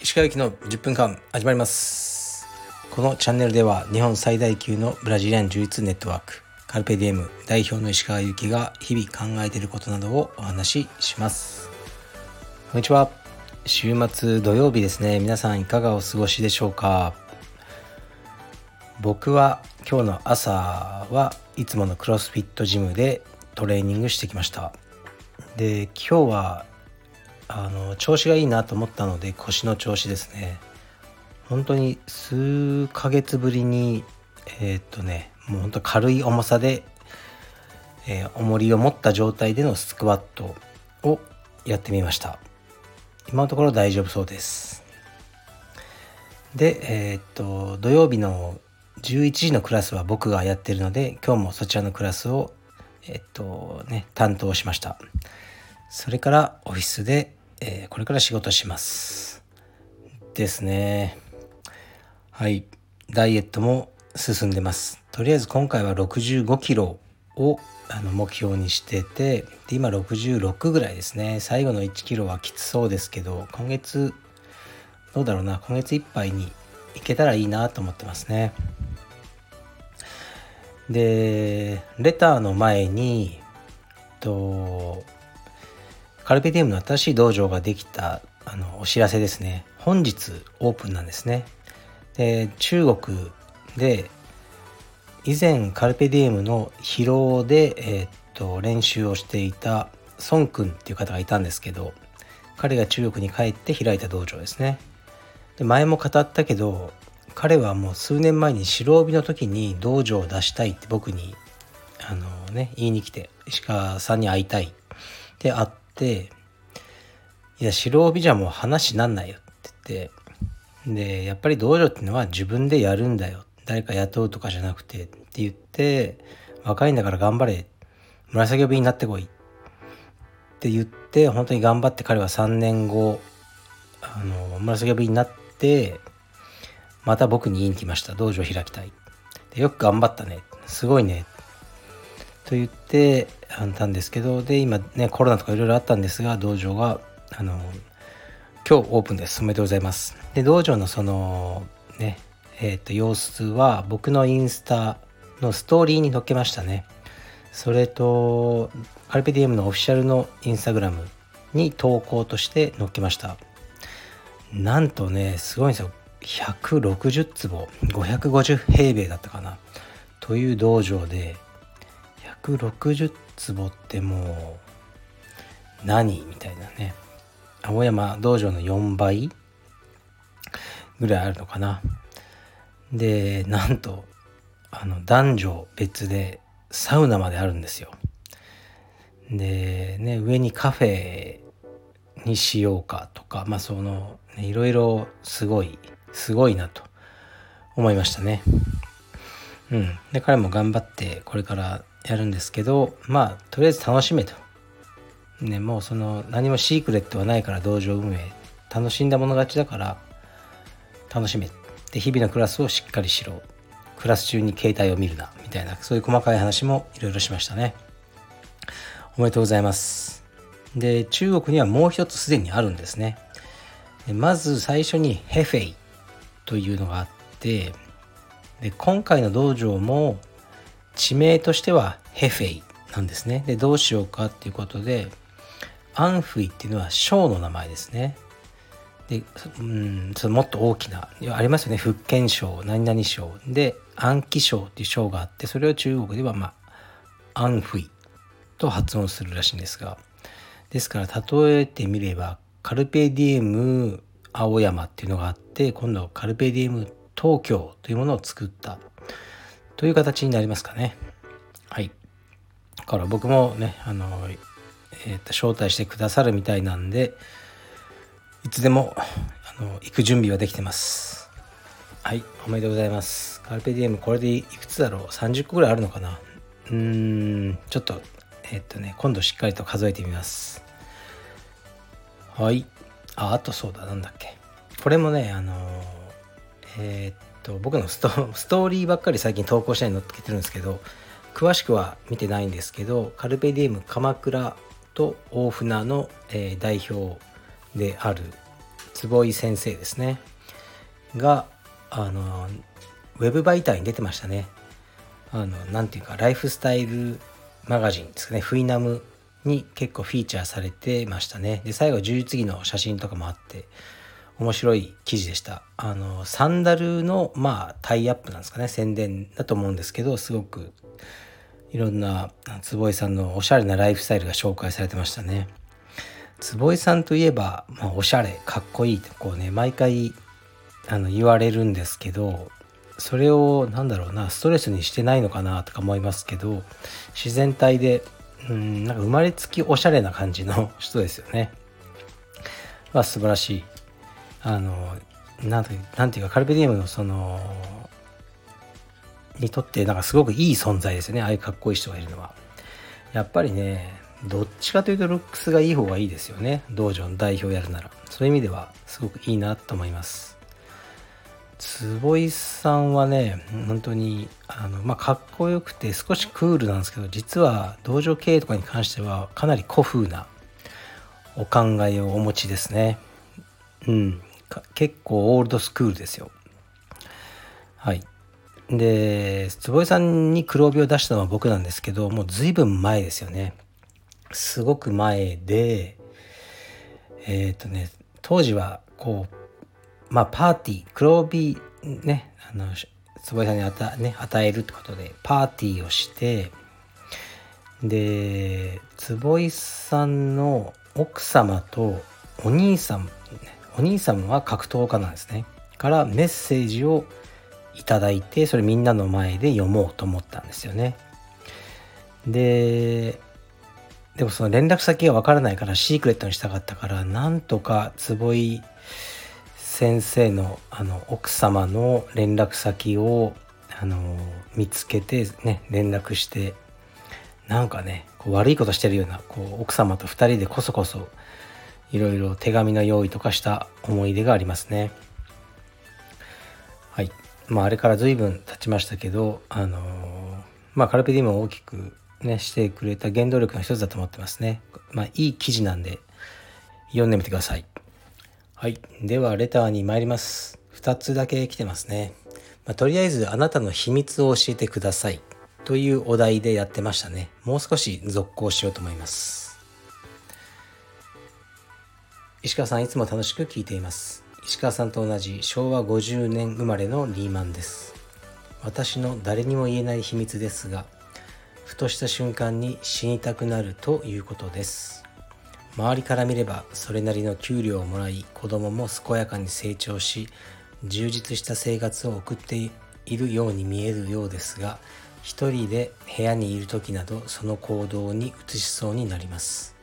石川行きの10分間始まります。このチャンネルでは日本最大級のブラジリアン柔術ネットワークカルペディエム代表の石川由紀が日々考えていることなどをお話しします。こんにちは。週末土曜日ですね。皆さんいかがお過ごしでしょうか？僕は今日の朝はいつものクロスフィットジムでトレーニングしてきました。で今日はあの調子がいいなと思ったので腰の調子ですね。本当に数ヶ月ぶりにえー、っとねもうほんと軽い重さで、えー、重りを持った状態でのスクワットをやってみました。今のところ大丈夫そうです。でえー、っと土曜日の11時のクラスは僕がやってるので今日もそちらのクラスをえっとね担当しました。それからオフィスで、えー、これから仕事します。ですね。はい。ダイエットも進んでます。とりあえず今回は65キロをあの目標にしててで今66ぐらいですね。最後の1キロはきつそうですけど今月どうだろうな。今月いっぱいにいけたらいいなと思ってますね。でレターの前にとカルペディウムの新しい道場ができたあのお知らせですね。本日オープンなんですね。で中国で以前カルペディエムの疲労で、え、っと練習をしていた孫くんっていう方がいたんですけど彼が中国に帰って開いた道場ですね。で前も語ったけど彼はもう数年前に白帯の時に道場を出したいって僕にあのね言いに来て石川さんに会いたい。って会っていや白帯じゃもう話になんないよって言ってでやっぱり道場っていうのは自分でやるんだよ。誰か雇うとかじゃなくてって言って若いんだから頑張れ。紫帯になってこい。って言って本当に頑張って彼は3年後あの紫帯になってまた僕に言いに来ました。道場開きたい。でよく頑張ったね。すごいね。と言ってあったんですけどで今ねコロナとかいろいろあったんですが道場があの今日オープンです。おめでとうございます。で道場のそのねえー、と様子は僕のインスタのストーリーに載っけましたね。それとカルペディエムのオフィシャルのインスタグラムに投稿として載っけました。なんとねすごいんですよ。160坪550平米だったかな。という道場で160坪ってもう何みたいなね。青山道場の4倍ぐらいあるのかな。でなんとあの男女別でサウナまであるんですよ。でね上にカフェにしようかとかまあその、ね、いろいろすごいすごいなと思いましたね。うん。で彼も頑張ってこれからやるんですけどまあとりあえず楽しめと。ねもうその何もシークレットはないから道場運営。楽しんだもの勝ちだから楽しめ。で日々のクラスをしっかりしろ。クラス中に携帯を見るな。みたいなそういう細かい話もいろいろしましたね。おめでとうございます。で中国にはもう一つすでにあるんですね。でまず最初にヘフェイ。というのがあってで今回の道場も地名としてはヘフェイなんですね。でどうしようかっていうことでアンフイっていうのは省の名前ですね。で、うん、そのもっと大きなありますよね。福建省何々省。で安徽省っていう省があってそれを中国ではまあアンフイと発音するらしいんですが。ですから例えてみればカルペディエム青山っていうのがあって今度はカルペディエム東京というものを作った。という形になりますかね。はい。だから僕もねあの、えー、と招待してくださるみたいなんでいつでもあの行く準備はできてます。はい。おめでとうございます。カルペディエムこれでいくつだろう？30個ぐらいあるのかな？うーん。ちょっとえ、っとね今度しっかりと数えてみます。はい。ああとそうだなんだっけ。これもねあのえー、っと僕の ストーリーばっかり最近投稿したり載っけてるんですけど詳しくは見てないんですけどカルペディウム鎌倉と大船の、えー、代表である坪井先生ですね。があのウェブ媒体に出てましたね。あのなんていうかライフスタイルマガジンですかね。フイナムに結構フィーチャーされてましたね。で最後充実着の写真とかもあって面白い記事でした。あのサンダルのまあタイアップなんですかね。宣伝だと思うんですけどすごくいろんな坪井さんのおしゃれなライフスタイルが紹介されてましたね。坪井さんといえば、まあ、おしゃれかっこいいってこうね毎回あの言われるんですけどそれを何だろうなストレスにしてないのかなとか思いますけど自然体でうんなんか生まれつきおしゃれな感じの人ですよね。まあ素晴らしい。あのなんてなんていうかカルペディウムのそのにとってなんかすごくいい存在ですよねああいうかっこいい人がいるのは。やっぱりねどっちかというとルックスがいい方がいいですよね道場の代表やるならそういう意味ではすごくいいなと思います坪井さんはね本当にあの、まあ、かっこよくて少しクールなんですけど実は道場経営とかに関してはかなり古風なお考えをお持ちですね。うん。結構オールドスクールですよ。はい。で坪井さんに黒帯を出したのは僕なんですけどもう随分前ですよね。すごく前でえっ、ー、とね当時はこうまあパーティー黒帯ねあの坪井さんに与,、ね、与えるってことでパーティーをしてで坪井さんの奥様とお兄さんお兄さんは格闘家なんですね。からメッセージをいただいてそれみんなの前で読もうと思ったんですよね。ででもその連絡先がわからないからシークレットにしたかったからなんとか坪井先生のあの奥様の連絡先をあの見つけてね連絡してなんかねこう悪いことしてるようなこう奥様と2人でこそこそいろいろ手紙の用意とかした思い出がありますね。はい。まああれから随分経ちましたけど、あのまあカルペディウムを大きくね、してくれた原動力の一つだと思ってますね。まあいい記事なんで読んでみてください。はい。ではレターに参ります。2つだけ来てますね。まあ、とりあえずあなたの秘密を教えてください。というお題でやってましたね。もう少し続行しようと思います。石川さんいつも楽しく聞いています石川さんと同じ昭和50年生まれのリーマンです私の誰にも言えない秘密ですがふとした瞬間に死にたくなるということです周りから見ればそれなりの給料をもらい子供も健やかに成長し充実した生活を送っているように見えるようですが一人で部屋にいる時などその行動に移しそうになります。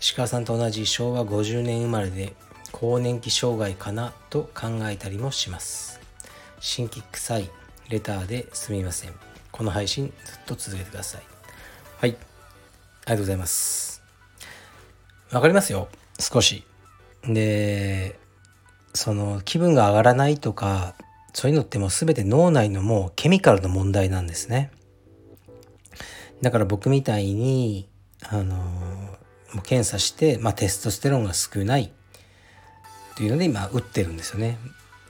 石川さんと同じ昭和50年生まれで更年期障害かなと考えたりもします。新規臭いレターですみません。この配信ずっと続けてください。はい。ありがとうございます。わかりますよ少しでその気分が上がらないとかそういうのってもう全て脳内のもうケミカルの問題なんですねだから僕みたいにあのもう検査して、まあ、テストステロンが少ないっていうので今打ってるんですよね。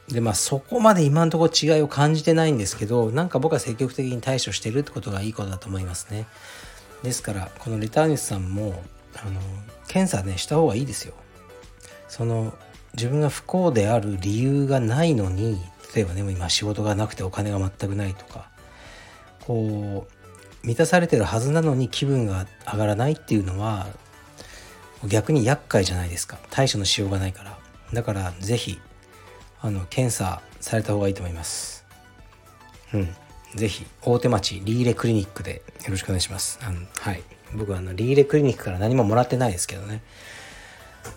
でまあそこまで今のところ違いを感じてないんですけどなんか僕は積極的に対処してるってことがいいことだと思いますね。ですからこのレターニスさんもあの検査ねした方がいいですよ。その自分が不幸である理由がないのに例えばね今仕事がなくてお金が全くないとかこう満たされてるはずなのに気分が上がらないっていうのは逆に厄介じゃないですか。対処のしようがないから。だから是非あの検査された方がいいと思います。うん。是非大手町リーレクリニックでよろしくお願いします。あのはい。僕はあのリーレクリニックから何ももらってないですけどね。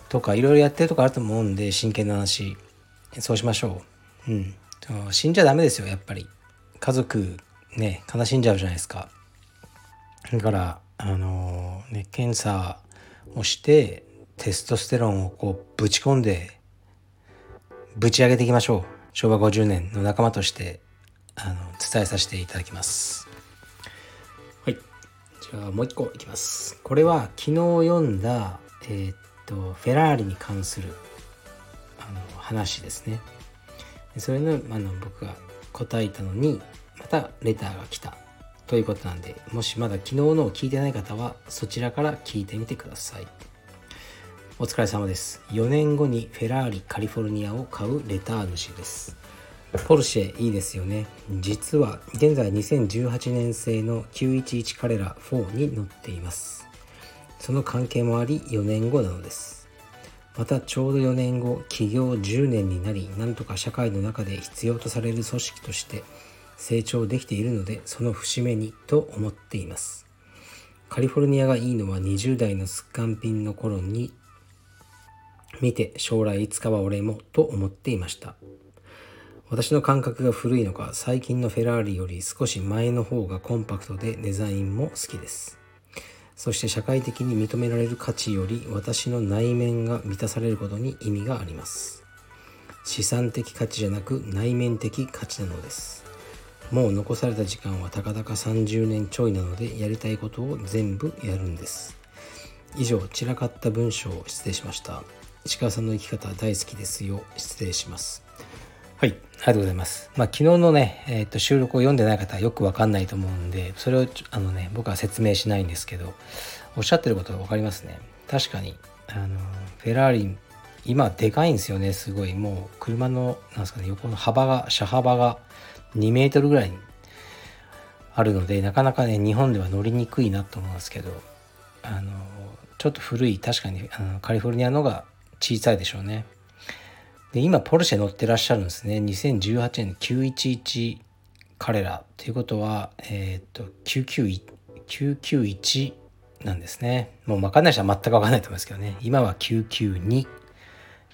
とかいろいろやってるとこあると思うんで真剣な話そうしましょう。うん。死んじゃダメですよやっぱり。家族ね悲しんじゃうじゃないですか。だからあのー、ね検査をしてテストステロンをこうぶち込んでぶち上げていきましょう。昭和50年の仲間として。あの伝えさせていただきます。はい。じゃあもう一個いきます。これは昨日読んだえー、っとフェラーリに関するあの話ですね。それのあの僕が答えたのにまたレターが来た。ということなんでもしまだ昨日のを聞いてない方はそちらから聞いてみてください。お疲れ様です。4年後にフェラーリカリフォルニアを買うレター主です。ポルシェいいですよね。実は現在2018年製の911カレラ4に乗っています。その関係もあり4年後なのです。またちょうど4年後起業10年になりなんとか社会の中で必要とされる組織として成長できているのでその節目にと思っています。カリフォルニアがいいのは20代のすっかんぴんの頃に見て将来いつかは俺もと思っていました。私の感覚が古いのか最近のフェラーリより少し前の方がコンパクトでデザインも好きです。そして社会的に認められる価値より私の内面が満たされることに意味があります。資産的価値じゃなく内面的価値なのです。もう残された時間はたかだか30年ちょいなのでやりたいことを全部やるんです。以上散らかった文章を失礼しました。石川さんの生き方大好きですよ。失礼します。はい、ありがとうございます。まあ、昨日のね、えー、と収録を読んでない方はよくわかんないと思うんで、それをあのね、僕は説明しないんですけど、おっしゃってることが分かりますね。確かに、あの、フェラーリ、今でかいんですよね、すごい。もう車の、なんですかね、横の幅が、車幅が2メートルぐらいあるので、なかなかね、日本では乗りにくいなと思うんですけど、あの、ちょっと古い、確かにあのカリフォルニアのが小さいでしょうね。で、今、ポルシェ乗ってらっしゃるんですね。2018年911彼らということは、えっ、と、991なんですね。もう分かんない人は全く分かんないと思いますけどね。今は992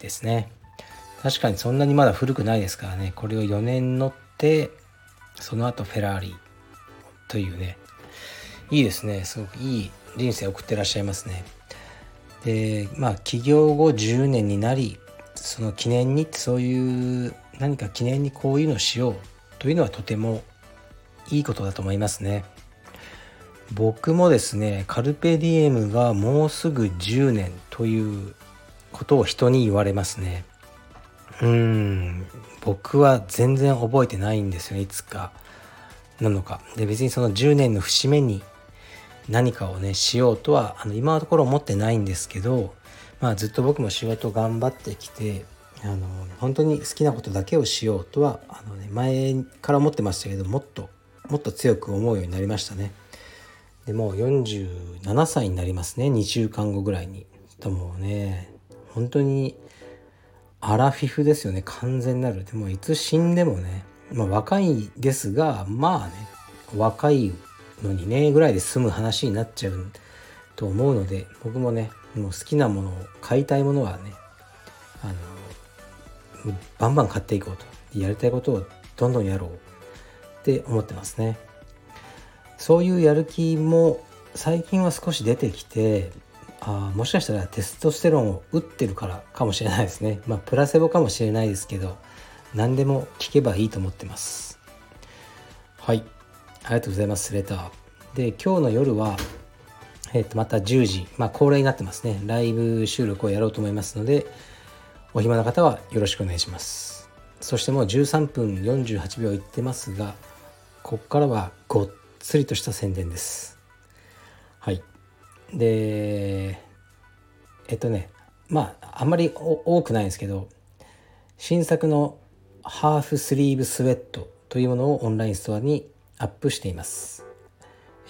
ですね。確かにそんなにまだ古くないですからね。これを4年乗って、その後フェラーリというね、いいですね。すごくいい人生を送ってらっしゃいますね。で、まあ、起業後10年になり、その記念にそういう何か記念にこういうのをしようというのはとてもいいことだと思いますね。僕もですねカルペディエムがもうすぐ10年ということを人に言われますね。うん僕は全然覚えてないんですよねいつかなのか。で別にその10年の節目に何かをねしようとはあの今のところ思ってないんですけどまあ、ずっと僕も仕事頑張ってきてあの本当に好きなことだけをしようとはあの、ね、前から思ってましたけどもっともっと強く思うようになりましたね。でもう47歳になりますね2週間後ぐらいに。ともうね本当にアラフィフですよね完全なる。でもいつ死んでもね、まあ、若いですがまあね若いのにねぐらいで済む話になっちゃうと思うので僕もねもう好きなものを買いたいものはねあのバンバン買っていこうと。やりたいことをどんどんやろう。って思ってますね。そういうやる気も最近は少し出てきてあもしかしたらテストステロンを打ってるからかもしれないですね。まあプラセボかもしれないですけど何でも聞けばいいと思ってます。はい。ありがとうございますレター。で今日の夜はえっ、と、また10時、まあ、恒例になってますね。ライブ収録をやろうと思いますので、お暇な方はよろしくお願いします。そしてもう13分48秒いってますが、ここからはごっつりとした宣伝です。はい。で、えっとね、まあ、あんまり多くないんですけど、新作のハーフスリーブスウェットというものをオンラインストアにアップしています。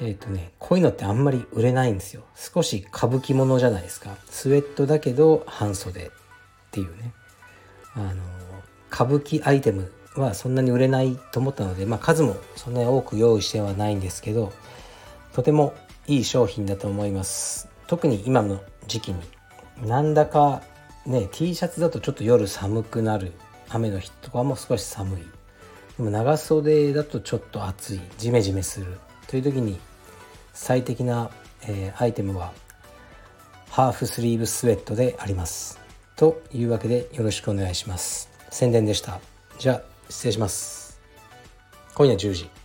えっ、ー、とね、こういうのってあんまり売れないんですよ。少し歌舞伎ものじゃないですか。スウェットだけど半袖っていうね。あの、歌舞伎アイテムはそんなに売れないと思ったので、まあ数もそんなに多く用意してはないんですけど、とてもいい商品だと思います。特に今の時期に。なんだかね、T シャツだとちょっと夜寒くなる。雨の日とかも少し寒い。でも長袖だとちょっと暑い。ジメジメする。という時に最適な、えー、アイテムはハーフスリーブスウェットであります。というわけでよろしくお願いします。宣伝でした。じゃあ失礼します。今夜10時。